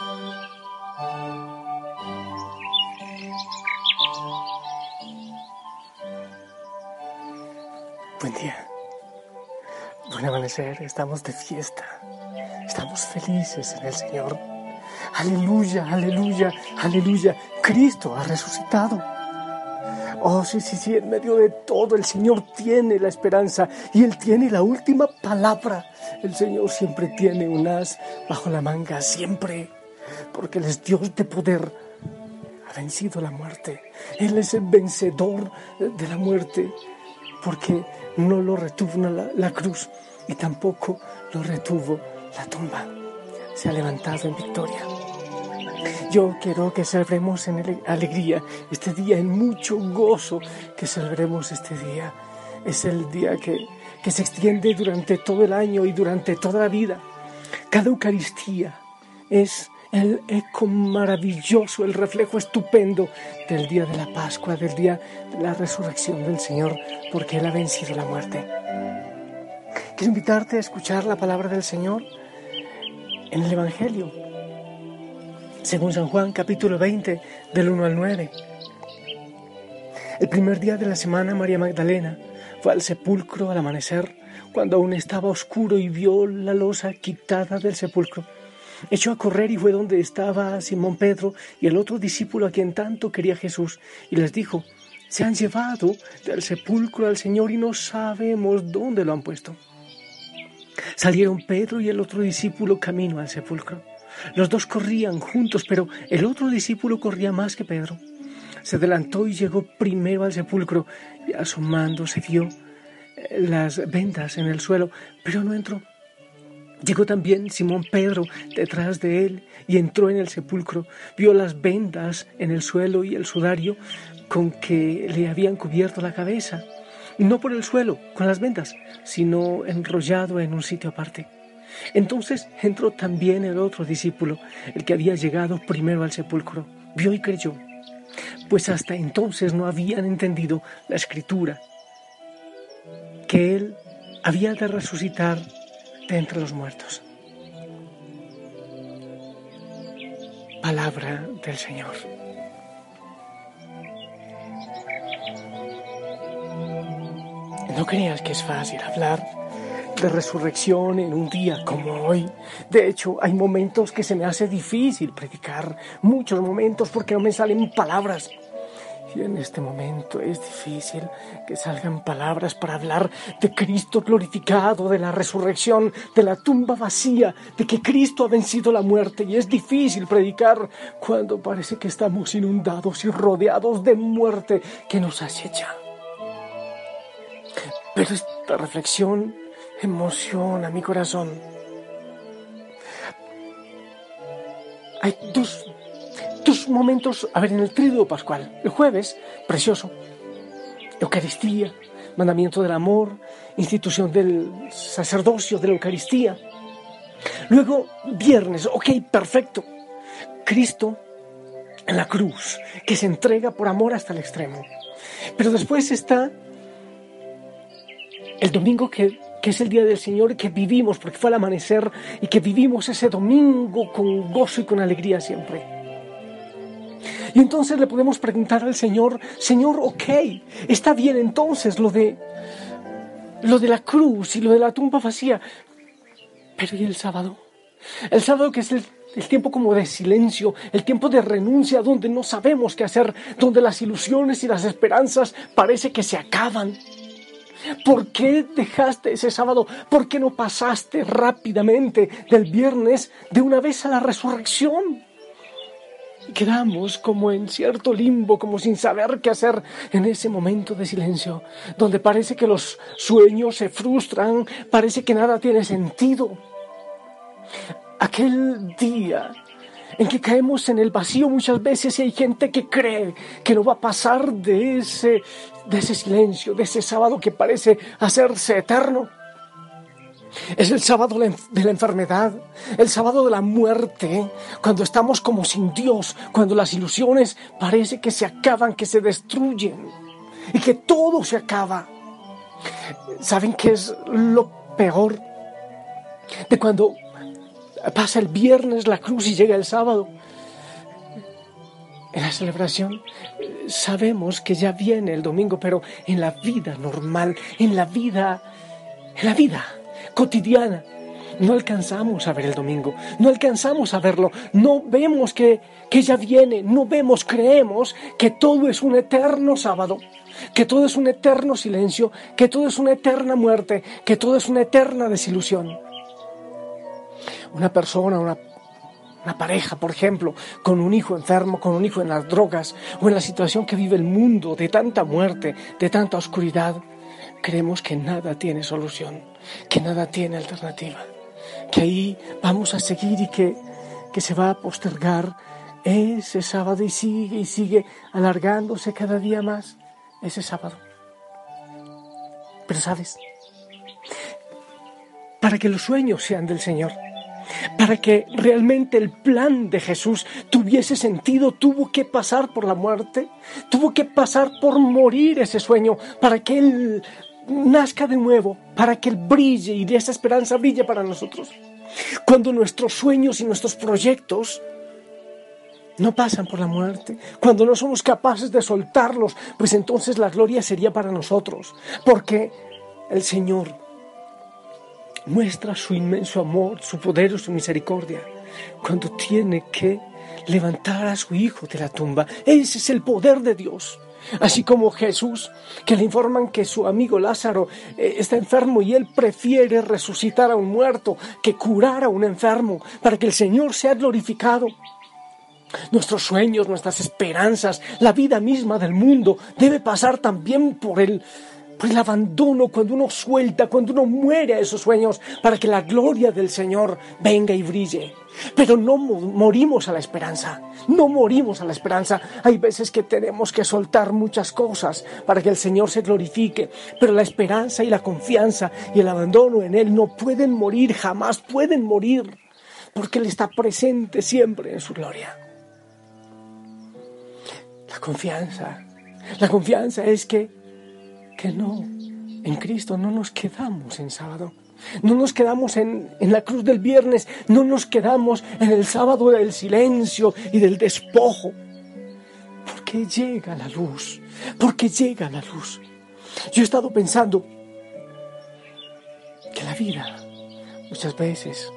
Buen día. Buen amanecer. Estamos de fiesta. Estamos felices en el Señor. Aleluya, aleluya, aleluya. Cristo ha resucitado. Oh, sí, sí, sí, en medio de todo el Señor tiene la esperanza y Él tiene la última palabra. El Señor siempre tiene un as bajo la manga, siempre, porque Él es Dios de poder. Ha vencido la muerte. Él es el vencedor de la muerte, porque no lo retuvo la, la cruz y tampoco lo retuvo la tumba. Se ha levantado en victoria. Yo quiero que celebremos en alegría este día, en mucho gozo que celebremos este día. Es el día que, que se extiende durante todo el año y durante toda la vida. Cada Eucaristía es el eco maravilloso, el reflejo estupendo del día de la Pascua, del día de la resurrección del Señor, porque Él ha vencido la muerte. Quiero invitarte a escuchar la palabra del Señor en el Evangelio, según San Juan capítulo 20 del 1 al 9. El primer día de la semana María Magdalena fue al sepulcro al amanecer, cuando aún estaba oscuro y vio la losa quitada del sepulcro. Echó a correr y fue donde estaba Simón Pedro y el otro discípulo a quien tanto quería Jesús, y les dijo, se han llevado del sepulcro al Señor y no sabemos dónde lo han puesto. Salieron Pedro y el otro discípulo camino al sepulcro. Los dos corrían juntos, pero el otro discípulo corría más que Pedro. Se adelantó y llegó primero al sepulcro y asomándose vio las vendas en el suelo, pero no entró. Llegó también Simón Pedro detrás de él y entró en el sepulcro, vio las vendas en el suelo y el sudario con que le habían cubierto la cabeza, no por el suelo, con las vendas, sino enrollado en un sitio aparte. Entonces entró también el otro discípulo, el que había llegado primero al sepulcro, vio y creyó, pues hasta entonces no habían entendido la escritura, que él había de resucitar entre los muertos. Palabra del Señor. No creas que es fácil hablar de resurrección en un día como hoy. De hecho, hay momentos que se me hace difícil predicar, muchos momentos porque no me salen palabras. Y en este momento es difícil que salgan palabras para hablar de Cristo glorificado, de la resurrección, de la tumba vacía, de que Cristo ha vencido la muerte. Y es difícil predicar cuando parece que estamos inundados y rodeados de muerte que nos acecha. Pero esta reflexión emociona mi corazón. Hay dos momentos, a ver, en el tríodo pascual. El jueves, precioso. Eucaristía, mandamiento del amor, institución del sacerdocio de la Eucaristía. Luego, viernes, ok, perfecto. Cristo en la cruz, que se entrega por amor hasta el extremo. Pero después está el domingo que, que, es el día del Señor que vivimos, porque fue al amanecer y que vivimos ese domingo con gozo y con alegría siempre. Y entonces le podemos preguntar al Señor, Señor, ok, está bien entonces lo de lo de la cruz y lo de la tumba vacía, pero ¿y el sábado? El sábado que es el, el tiempo como de silencio, el tiempo de renuncia donde no sabemos qué hacer, donde las ilusiones y las esperanzas parece que se acaban. ¿Por qué dejaste ese sábado? ¿Por qué no pasaste rápidamente del viernes de una vez a la resurrección? Quedamos como en cierto limbo, como sin saber qué hacer en ese momento de silencio, donde parece que los sueños se frustran, parece que nada tiene sentido. ¿A aquel día en que caemos en el vacío muchas veces y hay gente que cree que no va a pasar de ese, de ese silencio, de ese sábado que parece hacerse eterno. Es el sábado de la enfermedad, el sábado de la muerte, cuando estamos como sin Dios, cuando las ilusiones parece que se acaban, que se destruyen y que todo se acaba. ¿Saben qué es lo peor? De cuando pasa el viernes la cruz y llega el sábado. En la celebración sabemos que ya viene el domingo, pero en la vida normal, en la vida, en la vida cotidiana, no alcanzamos a ver el domingo, no alcanzamos a verlo, no vemos que, que ya viene, no vemos, creemos que todo es un eterno sábado, que todo es un eterno silencio, que todo es una eterna muerte, que todo es una eterna desilusión. Una persona, una, pareja, por ejemplo, con un hijo enfermo, con un hijo en las drogas o en la situación que vive el mundo de tanta muerte, de tanta oscuridad, creemos que nada tiene solución, que nada tiene alternativa, que ahí vamos a seguir y que, que se va a postergar ese sábado y sigue y sigue alargándose cada día más ese sábado. Pero sabes, para que los sueños sean del Señor, para que realmente el plan de Jesús tuviese sentido, tuvo que pasar por la muerte, tuvo que pasar por morir ese sueño, para que Él nazca de nuevo, para que Él brille y de esa esperanza brille para nosotros. Cuando nuestros sueños y nuestros proyectos no pasan por la muerte, cuando no somos capaces de soltarlos, pues entonces la gloria sería para nosotros, porque el Señor muestra su inmenso amor, su poder, su misericordia, cuando tiene que levantar a su hijo de la tumba. Ese es el poder de Dios. Así como Jesús, que le informan que su amigo Lázaro eh, está enfermo y él prefiere resucitar a un muerto que curar a un enfermo para que el Señor sea glorificado. Nuestros sueños, nuestras esperanzas, la vida misma del mundo debe pasar también por el por el abandono, cuando uno suelta, cuando uno muere a esos sueños, para que la gloria del Señor venga y brille. Pero no morimos a la esperanza, no morimos a la esperanza. Hay veces que tenemos que soltar muchas cosas para que el Señor se glorifique, pero la esperanza y la confianza y el abandono en Él no pueden morir, jamás pueden morir, porque Él está presente siempre en su gloria. La confianza, la confianza es que que no, en Cristo no nos quedamos en sábado. No nos quedamos en, en, la cruz del viernes, no nos quedamos en el sábado del silencio y del despojo. Porque llega la luz, porque llega la luz. Yo he estado pensando que la vida muchas veces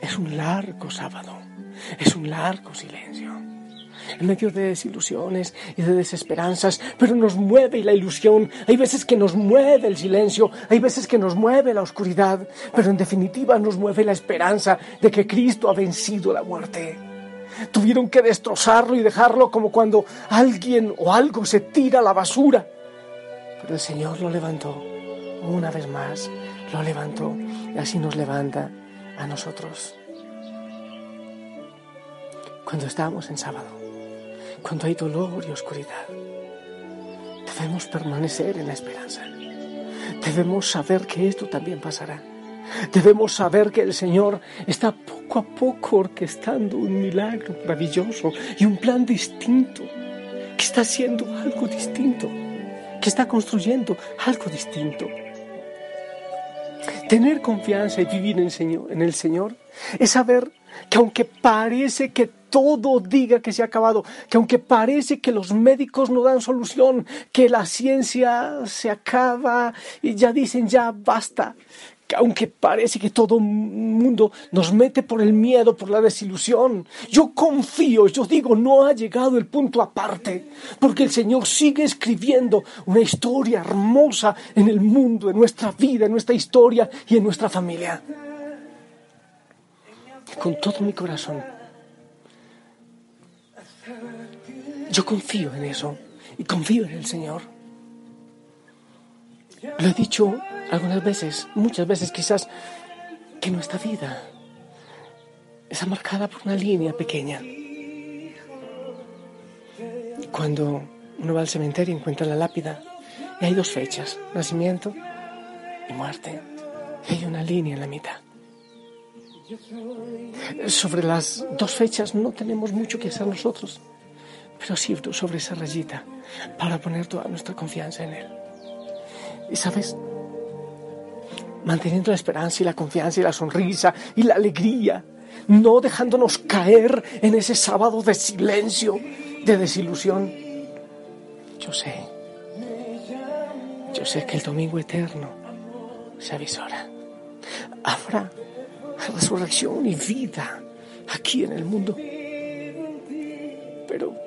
es un largo sábado, es un largo silencio en medio de desilusiones y de desesperanzas, pero nos mueve la ilusión, hay veces que nos mueve el silencio, hay veces que nos mueve la oscuridad, pero en definitiva nos mueve la esperanza de que Cristo ha vencido la muerte. Tuvieron que destrozarlo y dejarlo como cuando alguien o algo se tira a la basura. Pero el Señor lo levantó una vez más, lo levantó y así nos levanta a nosotros. Cuando estamos en sábado, cuando hay dolor y oscuridad. Debemos permanecer en la esperanza. Debemos saber que esto también pasará. Debemos saber que el Señor está poco a poco orquestando un milagro maravilloso y un plan distinto, que está haciendo algo distinto, que está construyendo algo distinto. Tener confianza y vivir en el Señor, es saber que aunque parece que todo diga que se ha acabado, que aunque parece que los médicos no dan solución, que la ciencia se acaba y ya dicen ya basta, que aunque parece que todo mundo nos mete por el miedo, por la desilusión, yo confío, yo digo, no ha llegado el punto aparte, porque el Señor sigue escribiendo una historia hermosa en el mundo, en nuestra vida, en nuestra historia y en nuestra familia. Con todo mi corazón Yo confío en eso y confío en el Señor. Lo he dicho algunas veces, muchas veces quizás, que nuestra vida está marcada por una línea pequeña. Cuando uno va al cementerio encuentra la lápida y hay dos fechas, nacimiento y muerte. Y hay una línea en la mitad. Sobre las dos fechas no tenemos mucho que hacer nosotros, pero sí sobre esa rayita para poner toda nuestra confianza en Él. Y sabes, manteniendo la esperanza y la confianza y la sonrisa y la alegría, no dejándonos caer en ese sábado de silencio, de desilusión. Yo sé, yo sé que el domingo eterno se avisora. Habrá resurrección y vida aquí en el mundo.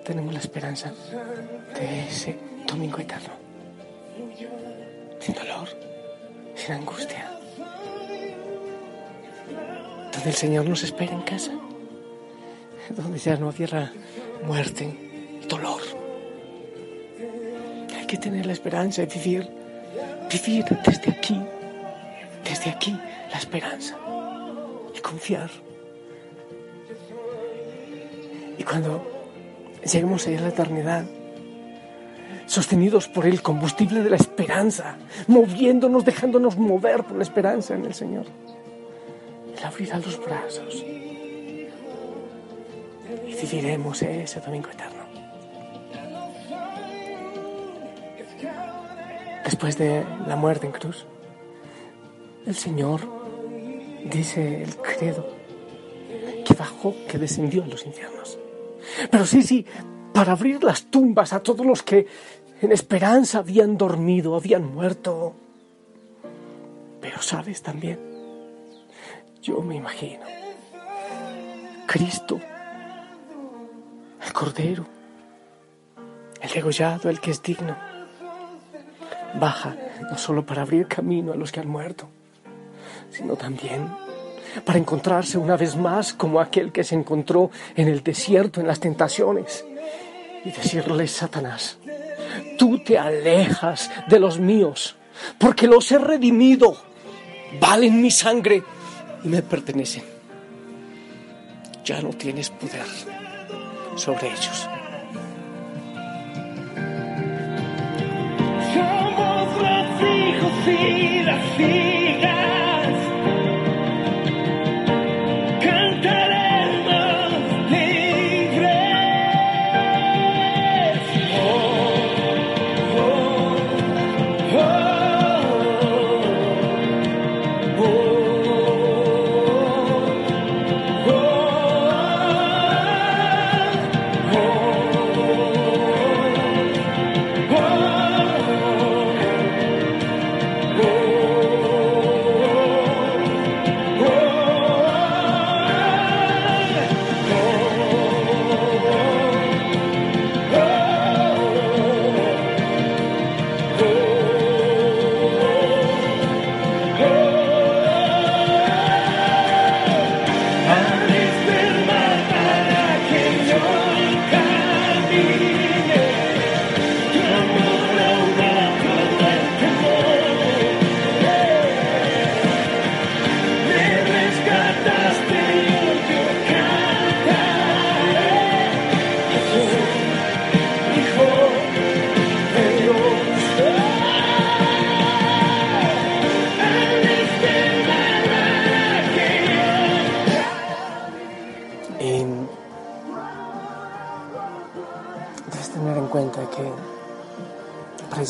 Tenemos la esperanza de ese domingo eterno. Sin dolor, sin angustia. Donde el Señor nos espera en casa. Donde ya no habrá muerte y dolor. Hay que tener la esperanza de vivir, vivir desde aquí, desde aquí la esperanza y confiar. Y cuando lleguemos allá a la eternidad, sostenidos por el combustible de la esperanza, moviéndonos, dejándonos mover por la esperanza en el Señor, Él abrirá los brazos y viviremos ese domingo eterno. Después de la muerte en cruz, el Señor dice el credo que bajó, que descendió a los infiernos. Pero sí, sí, para abrir las tumbas a todos los que en esperanza habían dormido, habían muerto. Pero sabes también, yo me imagino, Cristo, el Cordero, el degollado, el que es digno, baja no solo para abrir camino a los que han muerto, sino también para encontrarse una vez más como aquel que se encontró en el desierto, en las tentaciones, y decirle, Satanás, tú te alejas de los míos, porque los he redimido, valen mi sangre y me pertenecen. Ya no tienes poder sobre ellos. Somos los hijos y las hijas.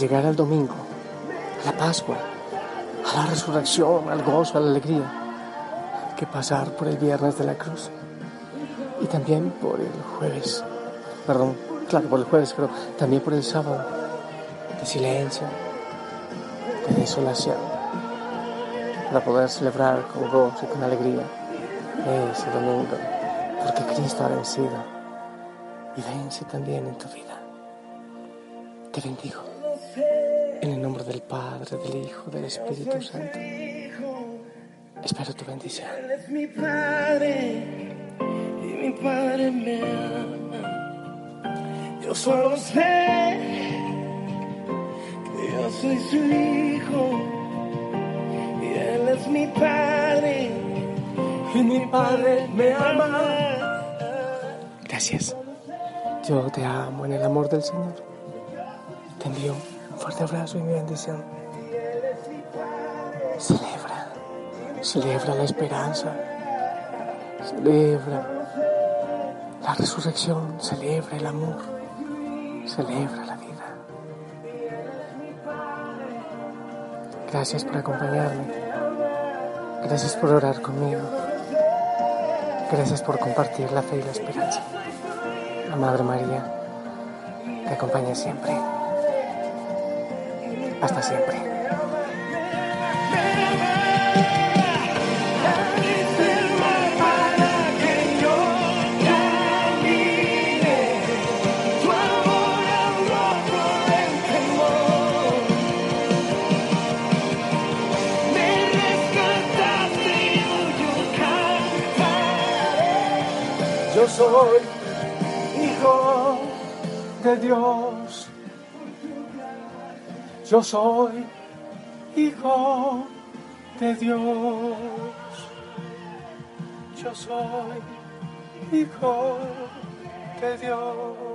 Llegar al domingo, a la Pascua, a la resurrección, al gozo, a la alegría, que pasar por el viernes de la cruz y también por el jueves, perdón, claro, por el jueves, pero también por el sábado de silencio, de desolación, para poder celebrar con gozo y con alegría ese domingo, porque Cristo ha vencido y vence también en tu vida. Te bendigo en el nombre del Padre, del Hijo, del Espíritu Santo. Espero tu bendición. Él es mi padre y mi padre me ama. Yo solo sé que yo soy su hijo y él es mi padre y mi padre me ama. Gracias. Yo te amo en el amor del Señor. Te envío fuerte abrazo y mi bendición. Celebra, celebra la esperanza, celebra la resurrección, celebra el amor, celebra la vida. Gracias por acompañarme. Gracias por orar conmigo. Gracias por compartir la fe y la esperanza. La Madre María te acompaña siempre. Hasta siempre. Soy hijo de Dios. Yo soy hijo de Dios. Yo soy hijo de Dios.